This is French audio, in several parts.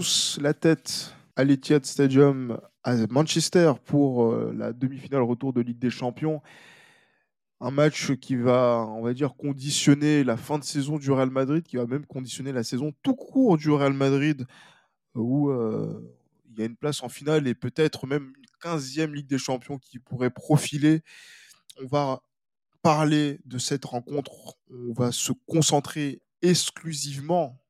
Tous la tête à l'Etihad Stadium à Manchester pour euh, la demi-finale retour de Ligue des Champions. Un match qui va, on va dire, conditionner la fin de saison du Real Madrid, qui va même conditionner la saison tout court du Real Madrid, où euh, il y a une place en finale et peut-être même une 15e Ligue des Champions qui pourrait profiler. On va parler de cette rencontre. On va se concentrer exclusivement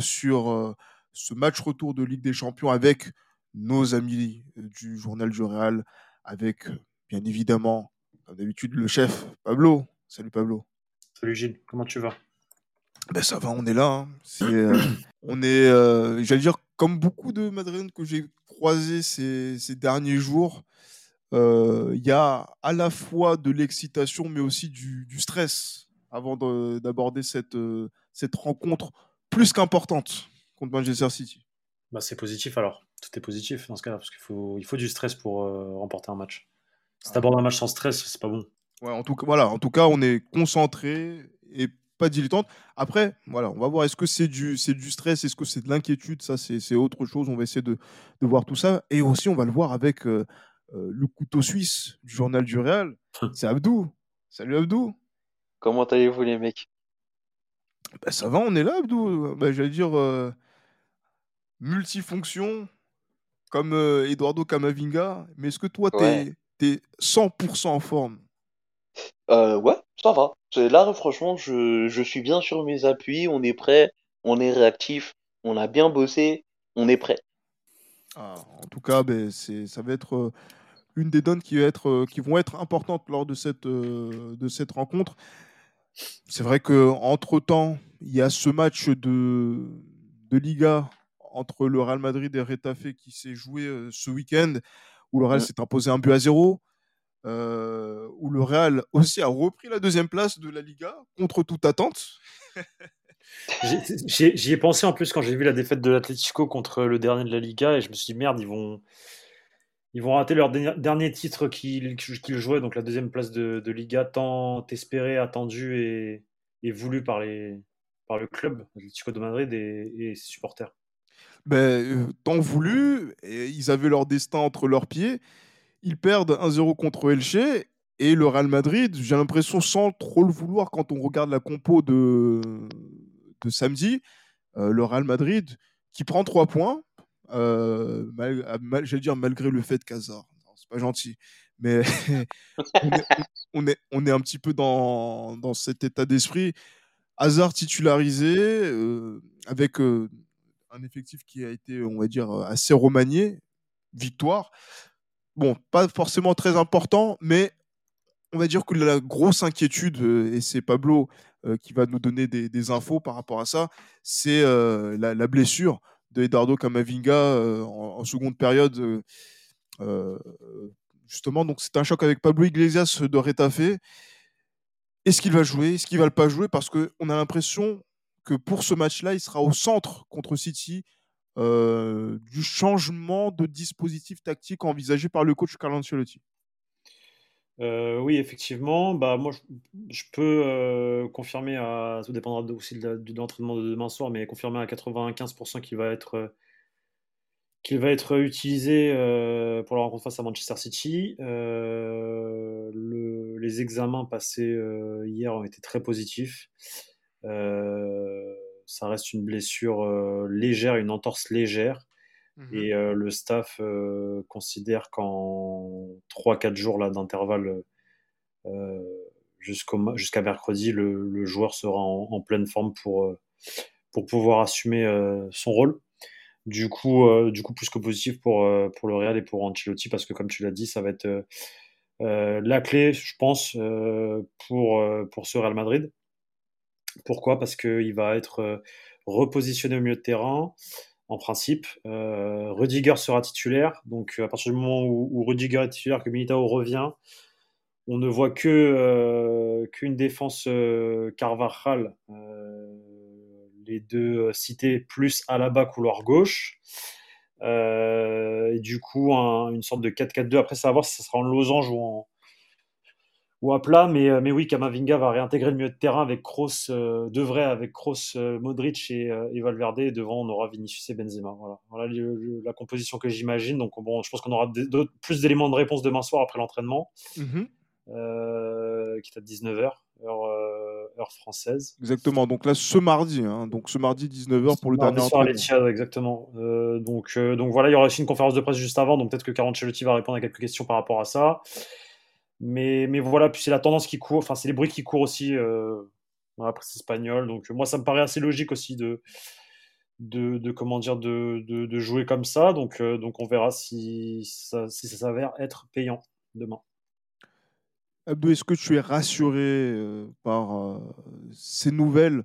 sur euh, ce match retour de Ligue des Champions avec nos amis du journal du Real, avec bien évidemment, comme d'habitude, le chef Pablo. Salut Pablo. Salut Gilles, comment tu vas? Ben ça va, on est là. hein. Euh, on est, euh, j'allais dire, comme beaucoup de Madrilènes que j'ai croisés ces, ces derniers jours, euh, il y a à la fois de l'excitation, mais aussi du, du stress avant de- d'aborder cette, euh, cette rencontre plus qu'importante contre Manchester City. bah, C'est positif alors, tout est positif dans ce cas-là, parce qu'il faut, il faut du stress pour euh, remporter un match. Si tu abordes un match sans stress, c'est pas bon. Ouais, en tout cas, voilà, en tout cas, on est concentré et pas dilettante. Après, voilà, on va voir est-ce que c'est du, c'est du stress, est-ce que c'est de l'inquiétude, ça c'est c'est autre chose. On va essayer de, de voir tout ça. Et aussi, on va le voir avec euh, euh, le couteau suisse du journal du Real. C'est Abdou. Salut Abdou. Comment allez-vous les mecs? Ben, ça va, on est là, Abdou. Ben, J'allais dire euh, multifonction, comme euh, Eduardo Camavinga. Mais est-ce que toi, Ouais. t'es es 100% en forme? Euh, ouais, ça va. Là, franchement, je, je suis bien sur mes appuis, on est prêt, on est réactif, on a bien bossé, on est prêt. Ah, en tout cas, ben, ça va être euh, une des donnes qui, va être, qui vont être importantes lors de cette, de cette rencontre. C'est vrai qu'entre-temps, il y a ce match de, de Liga entre le Real Madrid et Retafe qui s'est joué euh, ce week-end, où le Real s'est imposé un but à zéro, euh, où le Real aussi a repris la deuxième place de la Liga contre toute attente. J'y ai pensé en plus quand j'ai vu la défaite de l'Atlético contre le dernier de la Liga et je me suis dit merde, ils vont, ils vont rater leur dernier, titre qu'ils jouaient, donc la deuxième place de, de Liga, tant espérée, attendue et, et voulue par, les, par le club, Atlético de Madrid et, et ses supporters. Ben, euh, tant voulu, ils avaient leur destin entre leurs pieds. Ils perdent 1-0 contre Elche et le Real Madrid, j'ai l'impression sans trop le vouloir quand on regarde la compo de, de samedi, euh, le Real Madrid qui prend 3 points, euh, mal- j'allais dire malgré le fait qu'Hazard, non, c'est pas gentil, mais on, est, on, est, un petit peu dans, dans cet état d'esprit. Hazard titularisé, avec un effectif qui a été, on va dire, assez remanié. Victoire. Bon, pas forcément très important, mais on va dire que la grosse inquiétude, euh, et c'est Pablo euh, qui va nous donner des, infos par rapport à ça, c'est euh, la, blessure de Eduardo Camavinga euh, en, seconde période. euh, euh, justement, donc c'est un choc avec Pablo Iglesias de Retafe. Est-ce qu'il va jouer? Est-ce qu'il va pas jouer? Parce qu'on a l'impression que pour ce match-là, il sera au centre contre City euh, du changement de dispositif tactique envisagé par le coach Carlo Ancelotti. Euh, oui, effectivement. Bah, moi, je, peux euh, confirmer, à, ça dépendra aussi de l'entraînement de demain soir, mais confirmer à 95% qu'il va être, va être utilisé pour la rencontre face à Manchester City. Le- les examens passés hier ont été très positifs. Euh, ça reste une blessure euh, légère, une entorse légère. Et euh, le staff considère qu'en 3-4 jours là, d'intervalle jusqu'à mercredi, le, le joueur sera en, en pleine forme pour, pour pouvoir assumer son rôle. Du coup, euh, du coup, plus que positif pour, pour le Real et pour Ancelotti, parce que comme tu l'as dit, ça va être euh, la clé, je pense, euh, pour, pour ce Real Madrid. Pourquoi? Parce qu'il va être euh, repositionné au milieu de terrain, en principe. Euh, Rudiger sera titulaire. Donc, à partir du moment où, Rudiger est titulaire, que Militao revient, on ne voit que euh, qu'une défense euh, Carvajal, les deux cités, plus à la bas couloir gauche. et du coup, une sorte de 4-4-2. Après, ça va voir si ça sera en losange ou en, ou à plat, mais, euh, mais oui, Kamavinga va réintégrer le milieu de terrain avec Kroos, euh, de vrai, avec Kroos, euh, Modric et, et, Valverde. Et devant, on aura Vinicius et Benzema. Voilà, voilà la composition que j'imagine. Donc, bon, je pense qu'on aura plus d'éléments de réponse demain soir après l'entraînement, mhm. qui est à 19h, heure, française. Exactement. Donc là, ce mardi, hein, donc ce mardi 19h pour le dernier entraînement. exactement. donc, donc voilà, il y aura aussi une conférence de presse juste avant. Donc peut-être que Carancelotti va répondre à quelques questions par rapport à ça. Mais, mais voilà, puis c'est la tendance qui court, enfin, c'est les bruits qui courent aussi euh, dans la presse espagnole. Donc, moi, ça me paraît assez logique aussi de, de, comment dire, de, de, jouer comme ça. Donc, euh, donc on verra si ça, si ça s'avère être payant demain. Est-ce que tu es rassuré euh, par ces nouvelles,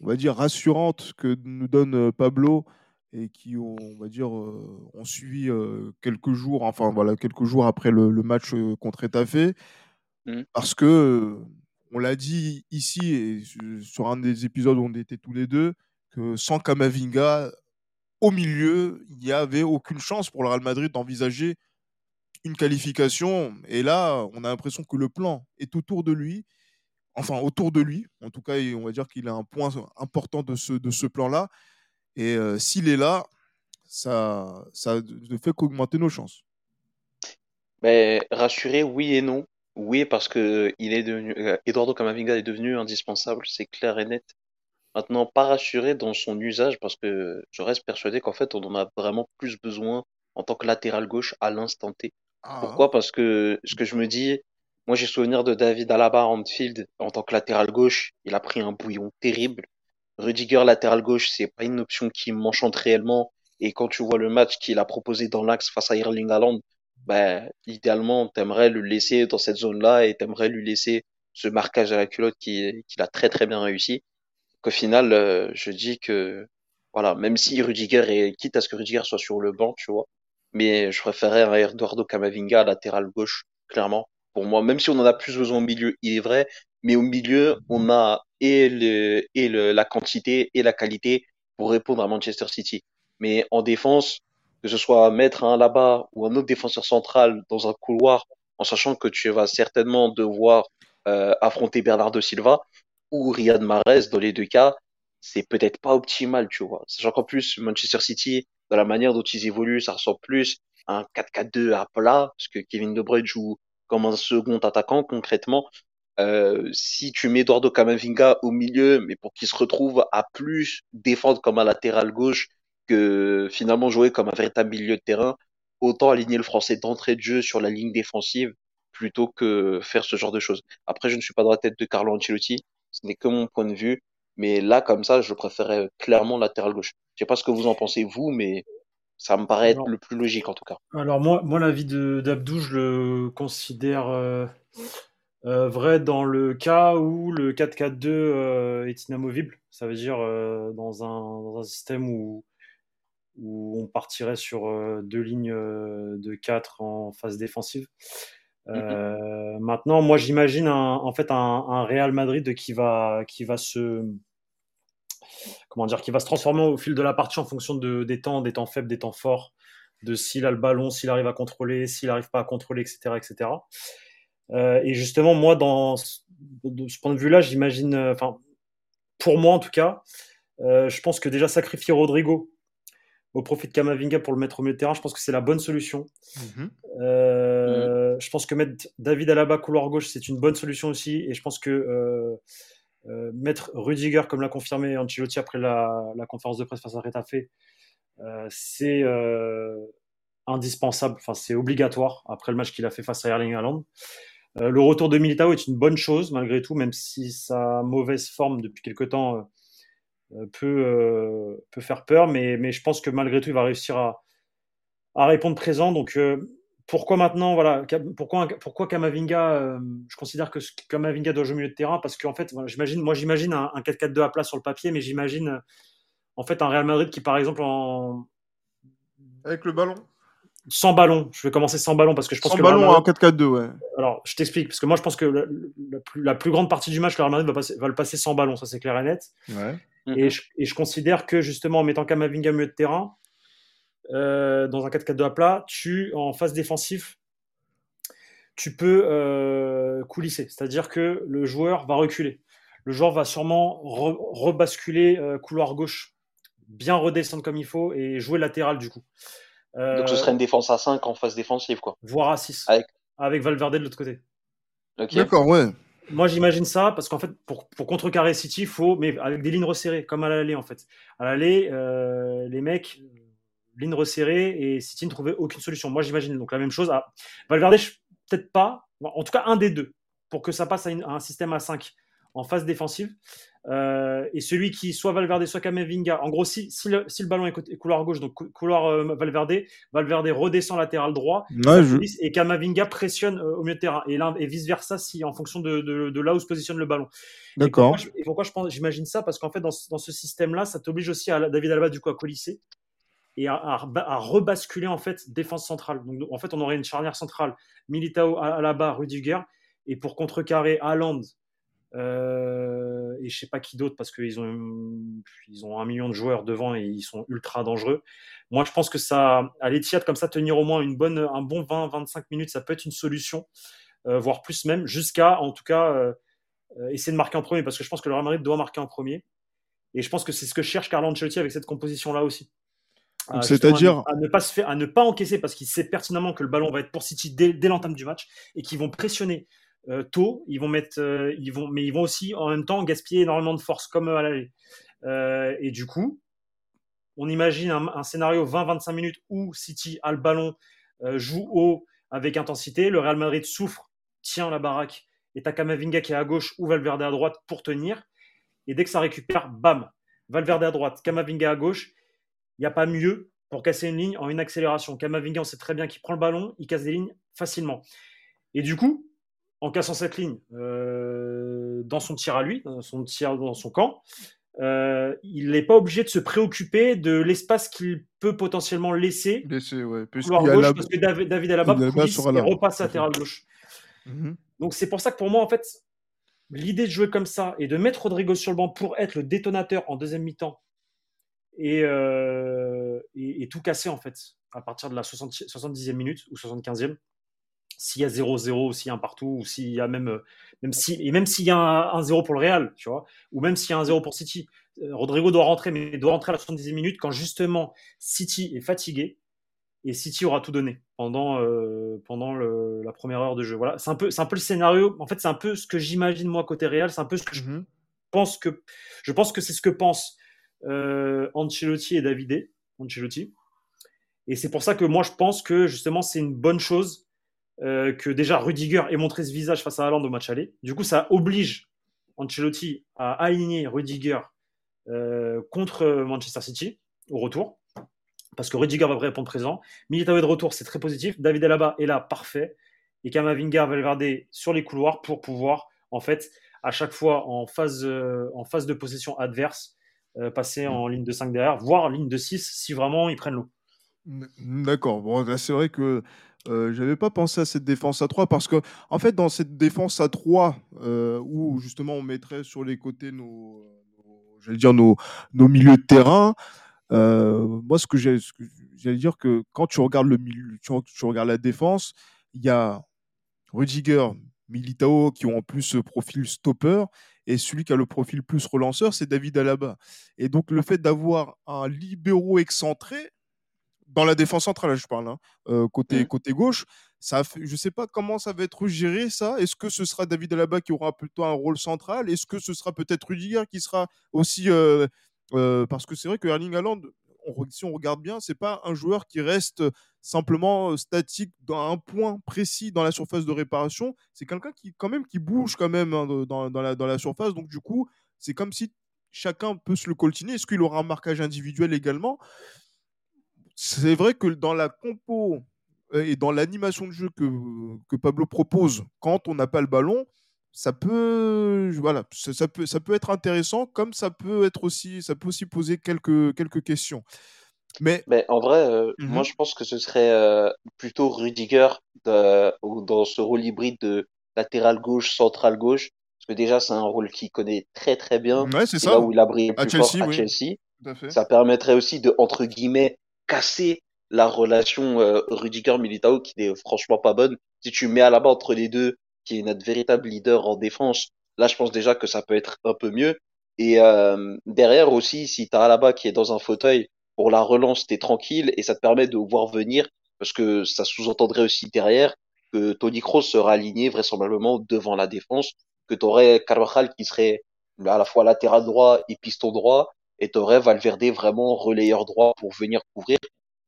on va dire, rassurantes que nous donne Pablo et qui ont, on va dire, euh, ont suivi euh, quelques jours, enfin voilà, quelques jours après le, match euh, contre Etafé, mmh. parce que on l'a dit ici et sur un des épisodes où on était tous les deux, que sans Kamavinga au milieu, il n'y avait aucune chance pour le Real Madrid d'envisager une qualification. Et là, on a l'impression que le plan est autour de lui. Enfin, autour de lui. En tout cas, on va dire qu'il a un point important de ce, de ce plan-là. Et euh, s'il est là, ça, ça ne fait qu'augmenter nos chances. Mais rassurer, oui et non. Oui, parce que il est devenu, euh, Eduardo Camavinga est devenu indispensable, c'est clair et net. Maintenant, pas rassuré dans son usage, parce que je reste persuadé qu'en fait, on en a vraiment plus besoin en tant que latéral gauche à l'instant T. Ah. Pourquoi? Parce que ce que je me dis, moi j'ai souvenir de David Alaba en field en tant que latéral gauche, il a pris un bouillon terrible. Rudiger latéral gauche, c'est pas une option qui m'enchante réellement. Et quand tu vois le match qu'il a proposé dans l'axe face à Erling Haaland, ben, idéalement, t'aimerais le laisser dans cette zone-là et t'aimerais lui laisser ce marquage à la culotte qu'il a très très bien réussi. Qu'au final, euh, je dis que, voilà, même si Rudiger est, quitte à ce que Rudiger soit sur le banc, tu vois, mais je préférerais un Eduardo Camavinga latéral gauche, clairement. Pour moi, même si on en a plus besoin au milieu, il est vrai, mais au milieu, on a et, le, et le, la quantité et la qualité pour répondre à Manchester City. Mais en défense, que ce soit mettre un là-bas ou un autre défenseur central dans un couloir, en sachant que tu vas certainement devoir euh, affronter Bernardo Silva ou Riyad Mahrez dans les deux cas, c'est peut-être pas optimal, tu vois. Sachant qu'en plus, Manchester City, dans la manière dont ils évoluent, ça ressemble plus à un 4-4-2 à plat, parce que Kevin De Bruyne joue comme un second attaquant concrètement, euh, si tu mets Eduardo Camavinga au milieu, mais pour qu'il se retrouve à plus défendre comme un latéral gauche que finalement jouer comme un véritable milieu de terrain, autant aligner le français d'entrée de jeu sur la ligne défensive plutôt que faire ce genre de choses. Après, je ne suis pas dans la tête de Carlo Ancelotti, ce n'est que mon point de vue, mais là, comme ça, je préférais clairement latéral gauche. Je sais pas ce que vous en pensez, vous, mais ça me paraît être le plus logique en tout cas. Alors moi, moi l'avis d'Abdou, je le considère euh, euh, vrai dans le cas où le 4-4-2 euh, est inamovible, ça veut dire euh, dans, un, dans, un, système où, où on partirait sur deux lignes de 4 en phase défensive. Maintenant, moi j'imagine en fait un, un, Real Madrid qui va, qui va se comment dire, qui va se transformer au fil de la partie en fonction de, des temps, des temps faibles, des temps forts, de s'il a le ballon, s'il arrive à contrôler, s'il n'arrive pas à contrôler, etc., etc. Euh, et justement, moi, dans de ce point de vue-là, j'imagine, euh, enfin, pour moi en tout cas, euh, je pense que déjà sacrifier Rodrigo au profit de Kamavinga pour le mettre au milieu de terrain, je pense que c'est la bonne solution. Mhm. Je pense que mettre David Alaba couloir gauche, c'est une bonne solution aussi. Et je pense que mettre Rudiger, comme l'a confirmé Ancelotti après la, la, conférence de presse face à Retafe, c'est indispensable, enfin c'est obligatoire après le match qu'il a fait face à Erling Haaland. Euh, le retour de Militao est une bonne chose malgré tout, même si sa mauvaise forme depuis quelque temps euh, euh, peut, faire peur, mais, je pense que malgré tout, il va réussir à, répondre présent. Donc, pourquoi maintenant, voilà, pourquoi, pourquoi Kamavinga, je considère que Kamavinga doit jouer au milieu de terrain parce qu'en fait, moi j'imagine un, 4-4-2 à plat sur le papier, mais j'imagine en fait, un Real Madrid qui, par exemple, en Avec le ballon sans ballon, je vais commencer sans ballon parce que je pense Sans que le Real ballon en Madrid- 4-4-2, ouais. Alors, je t'explique parce que moi, je pense que la, la plus, la plus grande partie du match, le Real Madrid va, passer- va le passer sans ballon, ça c'est clair et net. Ouais. Et je, et je considère que justement en mettant Kamavinga milieu de terrain, euh, dans un 4-4-2 à plat, tu, en phase défensive, tu peux euh, coulisser. C'est-à-dire que le joueur va reculer. Le joueur va sûrement re- rebasculer euh, couloir gauche, bien redescendre comme il faut et jouer latéral du coup. Euh, Donc ce serait une défense à 5 en phase défensive, quoi. Voire à 6. Avec- Avec Valverde de l'autre côté. Ok. D'accord, ouais. Moi, j'imagine ça parce qu'en fait, pour, pour contrecarrer City, il faut, mais avec des lignes resserrées, comme à l'aller en fait. À l'aller, euh, les mecs, euh, lignes resserrées et City ne trouvait aucune solution. Moi, j'imagine donc la même chose. À Valverde, je- peut-être pas, en tout cas un des deux, pour que ça passe à, une- à un système à 5 en phase défensive. Euh, et celui qui, soit Valverde, soit Kamavinga, en gros, si, si, le, si le ballon est, côté- couloir gauche, donc cou- couloir euh, Valverde, Valverde redescend latéral droit, Ouais, je- police et Kamavinga pressionne euh, au milieu de terrain et, l'un- et vice versa si en fonction de, de- de là où se positionne le ballon. D'accord. et pourquoi je j'imagine ça? Parce qu'en fait, dans, ce- dans ce système-là, ça t'oblige aussi à David Alaba du coup à colisser et à, à reba- à rebasculer en fait défense centrale. Donc en fait, on aurait une charnière centrale Militao, Alaba, Rudiger et pour contrecarrer Haaland. Euh, et je sais pas qui d'autre parce qu'ils ont ils ont un million de joueurs devant et ils sont ultra dangereux. Moi, je pense que ça, à l'Etihad comme ça, tenir au moins une bonne, un bon 20-25 minutes, ça peut être une solution, euh, voire plus même, jusqu'à en tout cas euh, essayer de marquer en premier, parce que je pense que le Real Madrid doit marquer en premier. Et je pense que c'est ce que cherche Carlo Ancelotti avec cette composition-là aussi. Donc, À, c'est-à-dire- à, ne- à ne pas se faire, à ne pas encaisser parce qu'il sait pertinemment que le ballon va être pour City dès, dès l'entame du match et qu'ils vont pressionner euh, tôt. Ils vont mettre, euh, ils vont, mais ils vont aussi en même temps gaspiller énormément de force comme à l'aller. Euh, et du coup, on imagine un, un scénario 20-25 minutes où City a le ballon, euh, joue haut avec intensité, le Real Madrid souffre, tient la baraque et t'as Kamavinga qui est à gauche ou Valverde à droite pour tenir. Et dès que ça récupère, bam, Valverde à droite, Kamavinga à gauche. Il n'y a pas mieux pour casser une ligne en une accélération. Kamavinga, on sait très bien qu'il prend le ballon, il casse des lignes facilement. Et du coup, en cassant cette ligne, euh, dans son tir à lui, dans son tir dans son camp, euh, il n'est pas obligé de se préoccuper de l'espace qu'il peut potentiellement laisser Laissez, ouais. gauche la- parce que David, David Alaba et repasse latéral gauche. Mhm. Donc c'est pour ça que pour moi, en fait, l'idée de jouer comme ça et de mettre Rodrigo sur le banc pour être le détonateur en deuxième mi-temps et, euh, et, et tout casser, en fait, à partir de la 60, 70e minute ou 75e, s'il y a 0-0, ou s'il y a un partout, ou s'il y a même, euh, même si, et même s'il y a un, un 0 pour le Real, tu vois, ou même s'il y a un 0 pour City, euh, Rodrigo doit rentrer, mais doit rentrer à la 70e minute quand justement City est fatigué et City aura tout donné pendant, euh, pendant le- la première heure de jeu. Voilà, c'est un, peu, c'est un peu le scénario. En fait, c'est un peu ce que j'imagine moi côté Real. C'est un peu ce que je Mhm. pense que je pense que c'est ce que pensent euh, Ancelotti et Davide. Ancelotti. Et c'est pour ça que moi je pense que justement c'est une bonne chose euh, que déjà Rudiger ait montré ce visage face à Haaland au match aller. Du coup, ça oblige Ancelotti à aligner Rudiger euh, contre Manchester City au retour. Parce que Rudiger va répondre présent. Militao est de retour, c'est très positif. David Alaba est là, parfait. Et Kamavinga, Valverde sur les couloirs pour pouvoir, en fait, à chaque fois en phase, euh, en phase de possession adverse, passer en ligne de 5 derrière, voire ligne de 6 si vraiment ils prennent l'eau. D'accord. Bon, là, c'est vrai que euh, j'avais pas pensé à cette défense à 3 parce que, en fait, dans cette défense à 3, euh, où justement on mettrait sur les côtés nos, nos- dire nos, nos milieux de terrain, euh, moi, ce que j'ai- ce que j'allais dire que quand tu regardes le milieu, tu, tu regardes la défense, il y a Rudiger, Militao qui ont en plus ce profil stopper et celui qui a le profil plus relanceur, c'est David Alaba. Et donc, le fait d'avoir un libéraux excentré, dans la défense centrale, là, je parle, hein, euh, côté, Mhm. côté gauche, ça je ne sais pas comment ça va être géré, ça. Est-ce que ce sera David Alaba qui aura plutôt un rôle central? Est-ce que ce sera peut-être Rudiger qui sera aussi. euh, euh, parce que c'est vrai que Erling Haaland, on si on regarde bien, c'est pas un joueur qui reste simplement statique dans un point précis dans la surface de réparation. C'est quelqu'un qui, quand même, qui bouge quand même hein, dans la, dans la surface. Donc, du coup, c'est comme si chacun peut se le coltiner. Est-ce qu'il aura un marquage individuel également? C'est vrai que dans la compo euh, et dans l'animation de jeu que, que Pablo propose quand on n'a pas le ballon, ça peut, voilà, ça, peut, ça peut être intéressant, comme ça peut être aussi, ça peut aussi poser quelques, quelques questions. Mais, Mais en vrai, euh, moi Mhm. je pense que ce serait euh, plutôt Rudiger de- ou dans ce rôle hybride de latéral gauche, central gauche, parce que déjà c'est un rôle qu'il connaît très très bien. ouais, c'est C'est là ça. où il a brillé le À plus fort Chelsea, à oui, Chelsea. Ça permettrait aussi de, entre guillemets, casser la relation euh, Rudiger-Militao qui n'est franchement pas bonne. Si tu mets à la entre les deux, qui est notre véritable leader en défense, là je pense déjà que ça peut être un peu mieux. Et euh, derrière aussi, si tu as Alaba qui est dans un fauteuil, pour la relance, t'es tranquille et ça te permet de voir venir, parce que ça sous-entendrait aussi derrière que Toni Kroos sera aligné vraisemblablement devant la défense, que tu aurais Carvajal qui serait à la fois latéral droit et piston droit, et tu aurais Valverde vraiment relayeur droit pour venir couvrir.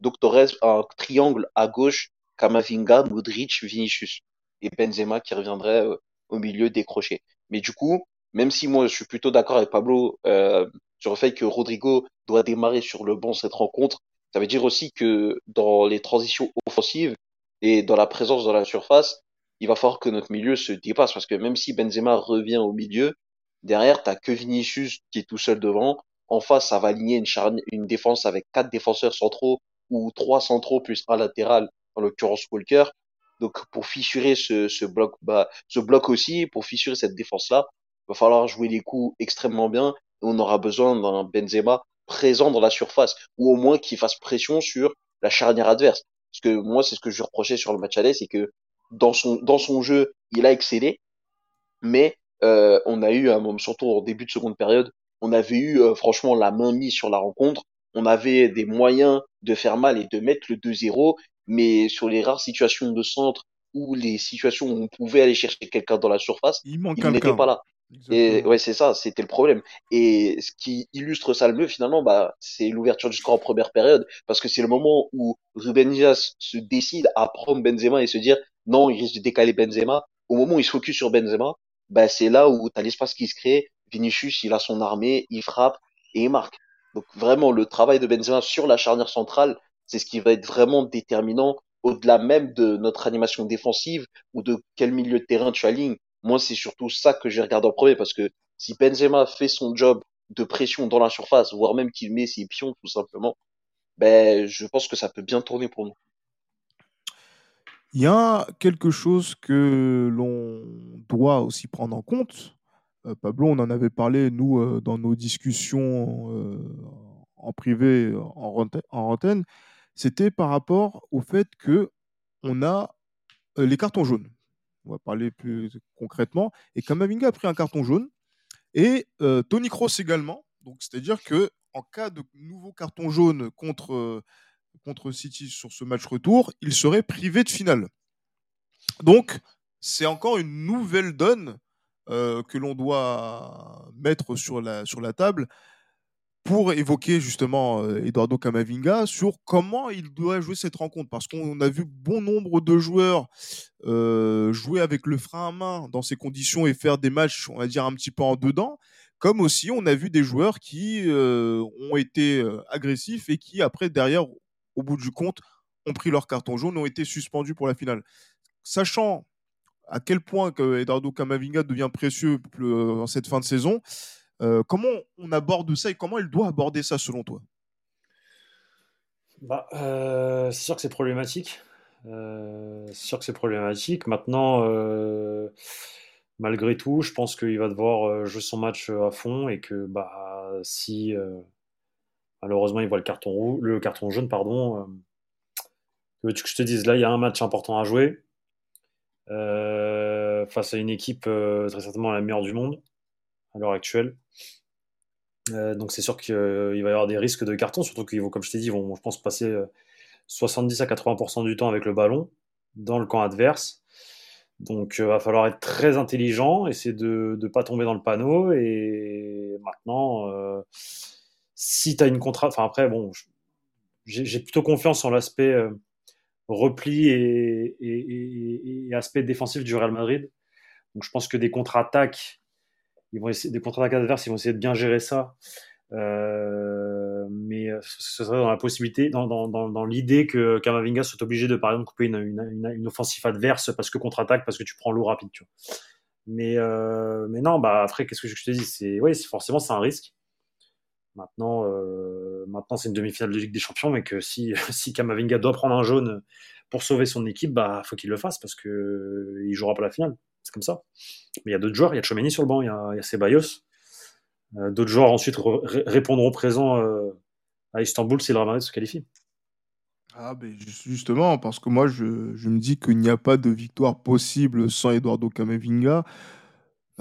Donc tu aurais un triangle à gauche, Kamavinga, Modric, Vinicius, et Benzema qui reviendrait euh, au milieu décroché. Mais du coup, même si moi je suis plutôt d'accord avec Pablo euh, sur le fait que Rodrigo doit démarrer sur le banc cette rencontre, ça veut dire aussi que dans les transitions offensives et dans la présence dans la surface, il va falloir que notre milieu se dépasse parce que même si Benzema revient au milieu, derrière t'as que Vinicius qui est tout seul devant. En face, ça va aligner une charnière, une défense avec quatre défenseurs centraux ou trois centraux plus un latéral, en l'occurrence Walker. Donc pour fissurer ce, ce bloc, bah, ce bloc aussi, pour fissurer cette défense-là, il va falloir jouer les coups extrêmement bien. Et on aura besoin d'un Benzema présent dans la surface, ou au moins qui fasse pression sur la charnière adverse. Parce que moi, c'est ce que je reprochais sur le match aller, c'est que dans son, dans son jeu, il a excellé, mais euh, on a eu un moment, surtout en début de seconde période, on avait eu euh, franchement la main mise sur la rencontre. On avait des moyens de faire mal et de mettre le 2-0, mais sur les rares situations de centre ou les situations où on pouvait aller chercher quelqu'un dans la surface, Il n'était pas là. Et ouais, c'est ça, c'était le problème. Et ce qui illustre ça le mieux, finalement, bah, c'est l'ouverture du score en première période, parce que c'est le moment où Ruben Dias se décide à prendre Benzema et se dire non, il risque de décaler Benzema. Au moment où il se focus sur Benzema, bah, c'est là où tu as l'espace qui se crée. Vinicius, il a son armée, il frappe et il marque. Donc vraiment, le travail de Benzema sur la charnière centrale, c'est ce qui va être vraiment déterminant au-delà même de notre animation défensive ou de quel milieu de terrain tu alignes. Moi, c'est surtout ça que je regarde en premier parce que si Benzema fait son job de pression dans la surface, voire même qu'il met ses pions tout simplement, ben, je pense que ça peut bien tourner pour nous. Il y a quelque chose que l'on doit aussi prendre en compte. Euh, Pablo, on en avait parlé, nous, euh, dans nos discussions euh, en privé, en, en antenne. C'était par rapport au fait que on a les cartons jaunes. On va parler plus concrètement. Et Kamavinga a pris un carton jaune et Tony Kroos également. Donc, c'est-à-dire que en cas de nouveau carton jaune contre, contre City sur ce match retour, il serait privé de finale. Donc, c'est encore une nouvelle donne euh, que l'on doit mettre sur la, sur la table pour évoquer justement euh, Eduardo Camavinga sur comment il doit jouer cette rencontre. Parce qu'on a vu bon nombre de joueurs euh, jouer avec le frein à main dans ces conditions et faire des matchs, on va dire, un petit peu en dedans. Comme aussi, on a vu des joueurs qui ont été agressifs et qui, après, derrière, au bout du compte, ont pris leur carton jaune, ont été suspendus pour la finale. Sachant à quel point que Eduardo Camavinga devient précieux euh, en cette fin de saison, euh, comment on aborde ça et comment il doit aborder ça selon toi? Bah, euh, C'est sûr que c'est problématique. C'est sûr que c'est problématique. Maintenant, malgré tout, je pense qu'il va devoir jouer son match à fond et que bah, si malheureusement il voit le carton, le carton jaune, pardon, que veux-tu que je te dise, là il y a un match important à jouer euh, face à une équipe euh, très certainement la meilleure du monde à l'heure actuelle. Euh, donc c'est sûr qu'il va y avoir des risques de carton, surtout qu'ils vont, comme je t'ai dit, vont, je pense, passer euh, 70 à 80% du temps avec le ballon dans le camp adverse. Donc il va falloir être très intelligent, essayer de ne pas tomber dans le panneau. Et maintenant, si tu as une contrat, enfin après, bon, j'ai plutôt confiance en l'aspect repli et, aspect défensif du Real Madrid. Donc je pense que des contre-attaques, ils vont essayer, des contre-attaques adverses, ils vont essayer de bien gérer ça. Euh, mais ce serait dans la possibilité, dans, dans, dans, l'idée que Kamavinga soit obligé de, par exemple, couper une, une, offensive adverse parce que contre-attaque, parce que tu prends l'eau rapide. Mais, euh, mais non, bah après, qu'est-ce que je te dis? C'est oui, forcément, c'est un risque. Maintenant, euh, maintenant c'est une demi-finale de Ligue des Champions, mais que si, si Kamavinga doit prendre un jaune pour sauver son équipe, bah faut qu'il le fasse parce que il jouera pas la finale. C'est comme ça. Mais il y a d'autres joueurs, il y a Chomeni sur le banc, il y a, Ceballos. Euh, d'autres joueurs ensuite répondront présent euh, à Istanbul si le Real se qualifie. Ah, ben justement, parce que moi, je, me dis qu'il n'y a pas de victoire possible sans Eduardo Camavinga.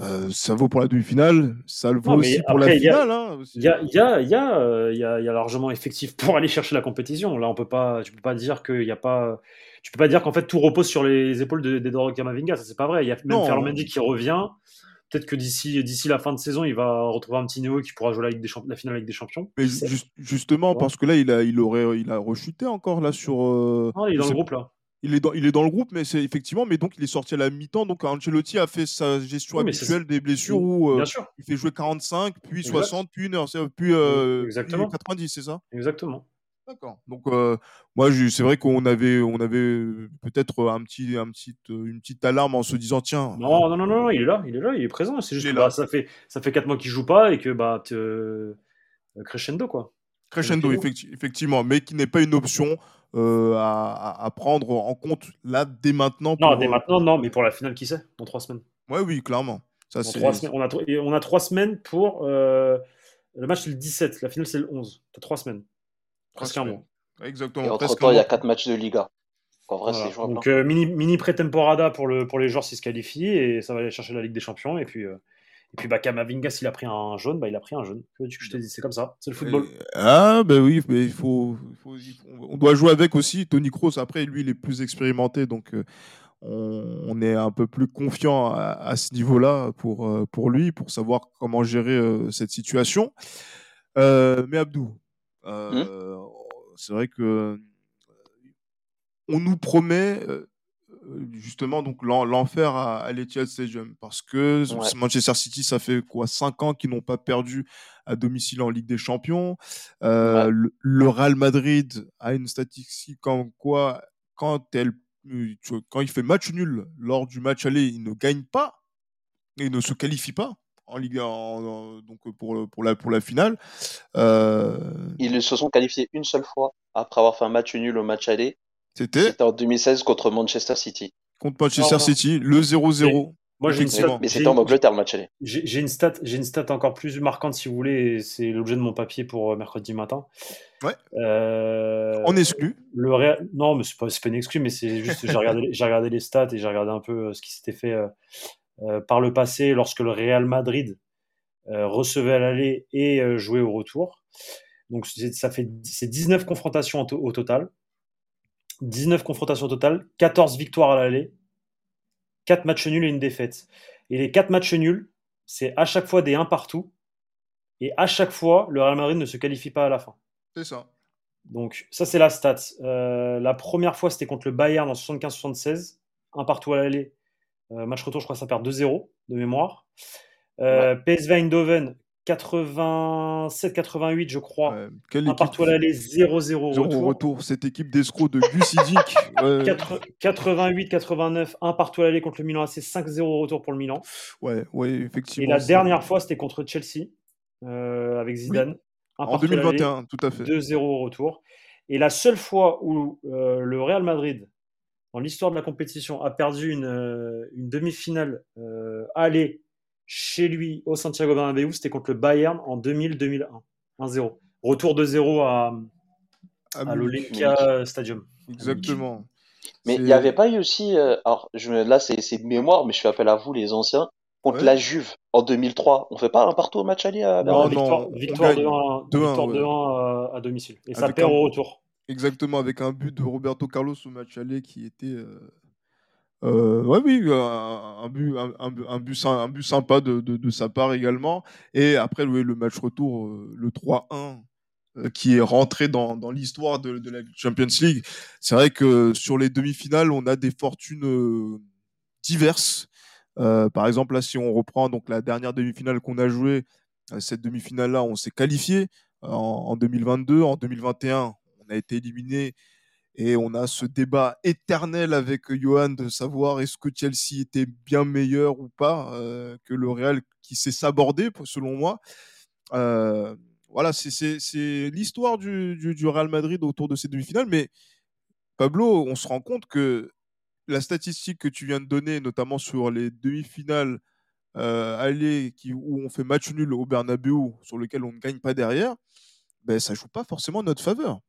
Euh, ça vaut pour la demi-finale, ça le vaut aussi pour la finale. Il y, a, y, a, y, a, y, a, y a largement effectif pour aller chercher la compétition. Là, on peut pas, tu peux pas dire qu'il y a pas, tu peux pas dire qu'en fait tout repose sur les épaules d'Edouard Camavinga. Ça c'est pas vrai. Il y a même Ferland Mendy qui revient. Peut-être que d'ici d'ici la fin de saison, il va retrouver un petit Néo qui pourra jouer la, Ligue des la finale avec des champions. Mais justement, parce que là, il a, il aurait, il a rechuté encore là sur. Euh, il est dans le groupe là. Il est, dans, il est dans le groupe, mais c'est effectivement, mais donc il est sorti à la mi-temps. Donc Ancelotti a fait sa gestion habituelle des blessures où euh, il fait jouer 45, puis 60, puis une heure, puis, euh, Exactement. 90, c'est ça? Exactement. D'accord. Donc euh, moi, c'est vrai qu'on avait, on avait peut-être un petit, un petit, une petite alarme en se disant tiens. Non, non, non, non, il est là, il est là, il est présent. C'est juste que bah, ça fait, ça fait 4 mois qu'il joue pas et que bah crescendo quoi. Crescendo, effectivement, mais qui n'est pas une option euh, à, prendre en compte là dès maintenant. non, dès maintenant, non, mais pour la finale, qui sait Dans trois semaines. Ouais, oui, clairement. Ça, semaines, on, a, on a trois semaines pour. Euh, le match, c'est le 17, la finale, c'est le 11. Tu as trois semaines. Presque un mois. Exactement. Et entre-temps, il y a quatre matchs de Liga. En vrai, c'est Donc, euh, mini, mini pré-temporada pour, le, pour les joueurs s'ils se qualifient et ça va aller chercher la Ligue des Champions. Et puis, et puis, bah, Kamavinga, s'il a pris un jaune, bah, il a pris un jaune. Que je te dis, c'est comme ça, c'est le football. ah, ben oui, mais il faut, on doit jouer avec aussi. Tony Kroos, après, lui, il est plus expérimenté, donc euh, on, est un peu plus confiant à, ce niveau-là pour, euh, pour lui, pour savoir comment gérer euh, cette situation. mais Abdou, hmm c'est vrai que on nous promet justement donc l'enfer à, à l'Etihad Stadium. Parce que Manchester City ça fait quoi cinq ans qu'ils n'ont pas perdu à domicile en Ligue des Champions. Euh, le, Real Madrid a une statistique comme quoi quand elle euh, quand il fait match nul lors du match aller il ne gagne pas et ne se qualifie pas en Ligue donc pour, pour, la, pour la finale. Euh, ils se sont qualifiés une seule fois après avoir fait un match nul au match aller c'était en 2016 contre Manchester City. Contre Manchester City, le 0-0. Moi, j'ai une stat, mais c'était en Angleterre le match aller. J'ai une stat, j'ai une stat encore plus marquante si vous voulez. C'est l'objet de mon papier pour euh, mercredi matin. Ouais. Euh, On exclut. Le Non, mais c'est pas, pas une exclu, mais c'est juste j'ai regardé, j'ai regardé les stats et j'ai regardé un peu euh, ce qui s'était fait par le passé lorsque le Real Madrid recevait à l'aller et jouait au retour. Donc ça fait c'est 19 confrontations au total. 19 confrontations totales, 14 victoires à l'aller, 4 matchs nuls et une défaite. Et les 4 matchs nuls, c'est à chaque fois des 1 partout. Et à chaque fois, le Real Madrid ne se qualifie pas à la fin. C'est ça. Donc, ça, c'est la stat. Euh, la première fois, c'était contre le Bayern en 75-76. 1 partout à l'aller. Euh, match retour, je crois que ça perd 2-0 de mémoire. Euh, PSV Eindhoven, 87-88, je crois. un partout à l'aller, 0-0 retour. retour. Cette équipe d'escrocs de Gus 88-89, un partout à l'aller contre le Milan AC, 5-0 retour pour le Milan. Ouais, ouais, effectivement. Et la dernière fois, c'était contre Chelsea, euh, avec Zidane. en 2021, tout à fait. 2-0 retour. Et la seule fois où euh, le Real Madrid, dans l'histoire de la compétition, a perdu une, euh, une demi-finale aller chez lui au Santiago Bernabéu, c'était contre le Bayern en 2000-2001. 1-0. Retour de 0 à, à, l'Olympia Stadium. Exactement. Mais il n'y avait pas eu aussi, euh, alors je, là c'est de mémoire, mais je fais appel à vous les anciens, contre la Juve en 2003. On fait pas un partout au match aller à non, non, victoire, 2-1 à, domicile. Et ça perd au retour. Exactement, avec un but de Roberto Carlos au match aller qui était euh, euh, ouais, oui, un, but, un, but, un but sympa de, sa part également. Et après, le, match retour, euh, le 3-1, euh, qui est rentré dans, l'histoire de, la Champions League. C'est vrai que sur les demi-finales, on a des fortunes euh, diverses. par exemple, là, si on reprend donc la dernière demi-finale qu'on a jouée, cette demi-finale-là, on s'est qualifié en, en 2022. En 2021, on a été éliminé Et on a ce débat éternel avec Johan de savoir est-ce que Chelsea était bien meilleur ou pas euh, que le Real qui s'est sabordé, selon moi. Euh, voilà, c'est l'histoire du, du, Real Madrid autour de ces demi-finales. Mais Pablo, on se rend compte que la statistique que tu viens de donner, notamment sur les demi-finales euh, aller qui, où on fait match nul au Bernabeu, sur lequel on ne gagne pas derrière, ben, ça joue pas forcément notre faveur.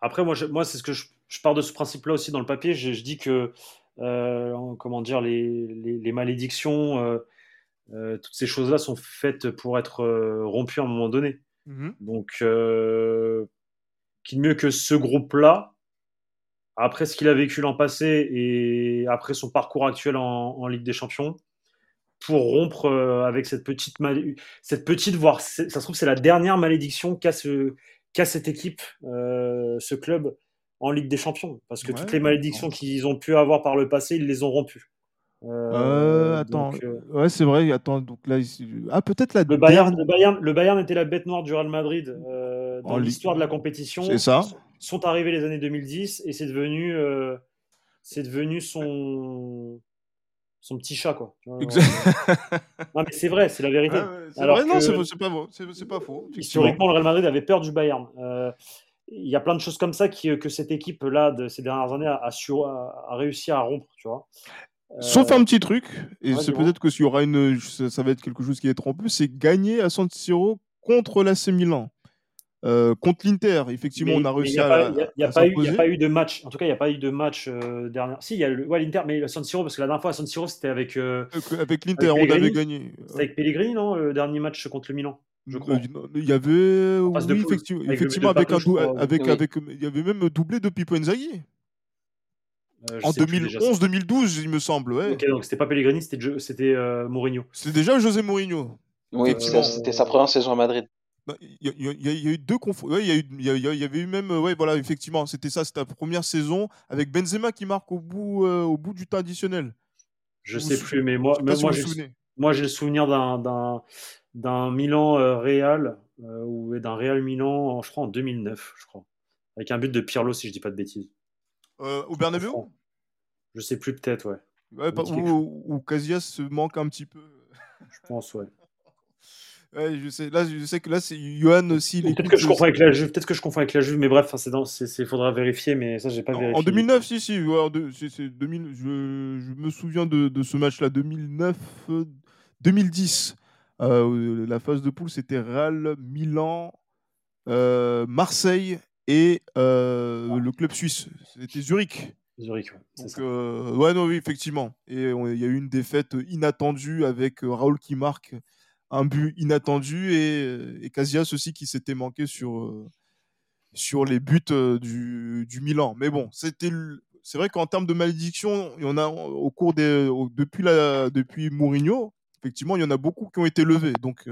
Après, moi, moi c'est ce que je, pars de ce principe-là aussi dans le papier. Je, dis que, euh, comment dire, les, les, malédictions, euh, euh, toutes ces choses-là sont faites pour être rompues à un moment donné. Mmh Donc, qui mieux que ce groupe-là, après ce qu'il a vécu l'an passé et après son parcours actuel en Ligue des Champions, pour rompre avec cette petite, cette petite voire ça se trouve c'est la dernière malédiction qu'a ce, cette équipe, euh, ce club en Ligue des Champions, parce que toutes les malédictions qu'ils ont pu avoir par le passé, ils les ont rompues. Euh, attends, ouais c'est vrai. Attends, donc là, ah peut-être la le Bayern, le Bayern, le Bayern était la bête noire du Real Madrid dans l'histoire de la compétition. C'est ça. Sont arrivés les années 2010 et c'est devenu, c'est devenu son son petit chat, quoi. non, mais c'est vrai, c'est la vérité. c'est vrai, non, c'est pas, c'est pas faux. Historiquement, le Real Madrid avait peur du Bayern. Euh, il y a plein de choses comme ça qui, que cette équipe-là, de ces dernières années, a, a, réussi à rompre, tu vois. Sauf un petit truc, et c'est peut-être que s'il y aura une, ça, va être quelque chose qui est plus, c'est gagner à San Siro contre l'AC Milan. Euh, contre l'Inter, effectivement, on a réussi à. Il n'y a, pas eu de match. En tout cas, il n'y a pas eu de match euh, dernière. Si, il y a l'Inter, mais le San Siro, parce que la dernière fois à San Siro, c'était avec. Euh, avec l'Inter, on avait gagné. C'était avec Pellegrini, non Le dernier match contre le Milan? Je crois. Il y avait. Oui, effectivement, avec, effectivement avec, avec, avec, Il y avait même doublé de Pipo Inzaghi. en 2011-2012, il me semble. Ouais. Ok, donc c'était pas Pellegrini, c'était Mourinho. C'était déjà José Mourinho. Oui, c'était sa première saison à Madrid. Il y, a eu deux confs. il, y, y, avait eu même. Ouais, voilà, effectivement, c'était ça, c'était la première saison avec Benzema qui marque au bout, euh, au bout du temps additionnel. Je sais plus, mais moi, moi, j'ai le souvenir d'un Milan euh, Real euh, ou d'un Real Milan, je crois, en 2009, je crois. Avec un but de Pirlo, si je dis pas de bêtises. au Bernabeu Je sais plus, peut-être, ouais. ouais ou, ou Casillas se manque un petit peu. Je pense, ouais. Ouais, je sais. Là, je sais que là, c'est Johan aussi. Peut-être que je confonds avec la Juve. Peut-être que je confonds avec la Juve, mais bref, c'est dans. Faudra vérifier, mais ça, j'ai pas vérifié. En 2009, si, si. Ouais, c'est 2000. Je, je, me souviens de, de ce match-là, 2009, 2010. Euh, la phase de poule, c'était Real, Milan, euh, Marseille et euh, le club suisse. C'était Zurich. Zurich, ouais. Donc, ouais, non, oui, effectivement. Et il y a eu une défaite inattendue avec Raoul qui marque un but inattendu et, et Casillas aussi qui s'était manqué sur, sur les buts du, du Milan. Mais bon, c'était c'est vrai qu'en termes de malédiction, il y en a au cours des depuis la depuis Mourinho, effectivement, il y en a beaucoup qui ont été levés. Donc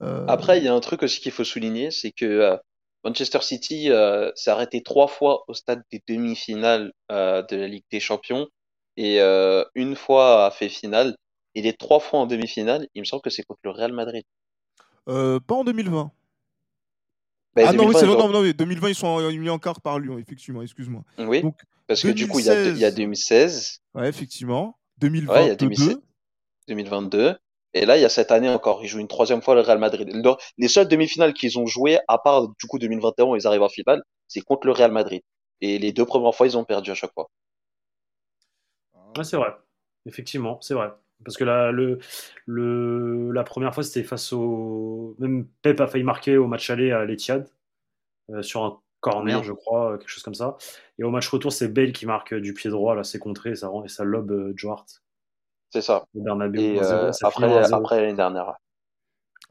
après, il y a un truc aussi qu'il faut souligner, c'est que Manchester City s'est arrêté trois fois au stade des demi-finales de la Ligue des Champions et une fois a fait finale. Il est trois fois en demi-finale. Il me semble que c'est contre le Real Madrid. Euh, pas en 2020. Bah, ah non, oui, c'est vrai. Non, non, 2020, ils sont mis en quart par Lyon, effectivement, excuse-moi. Oui, parce que du coup, il y, a, il y, a, 2016. Ouais, effectivement. 2022. il y a 2016, 2022. Et là, il y a cette année encore. Ils jouent une troisième fois le Real Madrid. Les seules demi-finales qu'ils ont jouées, à part du coup 2021 où ils arrivent en finale, c'est contre le Real Madrid. Et les deux premières fois, ils ont perdu à chaque fois. Ouais, c'est vrai. Effectivement, c'est vrai. Parce que la, le, le, la première fois, c'était face au. Même Pep a failli marquer au match aller à l'Etihad, euh, sur un corner, je crois, quelque chose comme ça. Et au match retour, c'est Bale qui marque du pied droit, là, c'est contré, et ça, et ça lobe euh. C'est ça. Et euh, après, après l'année dernière.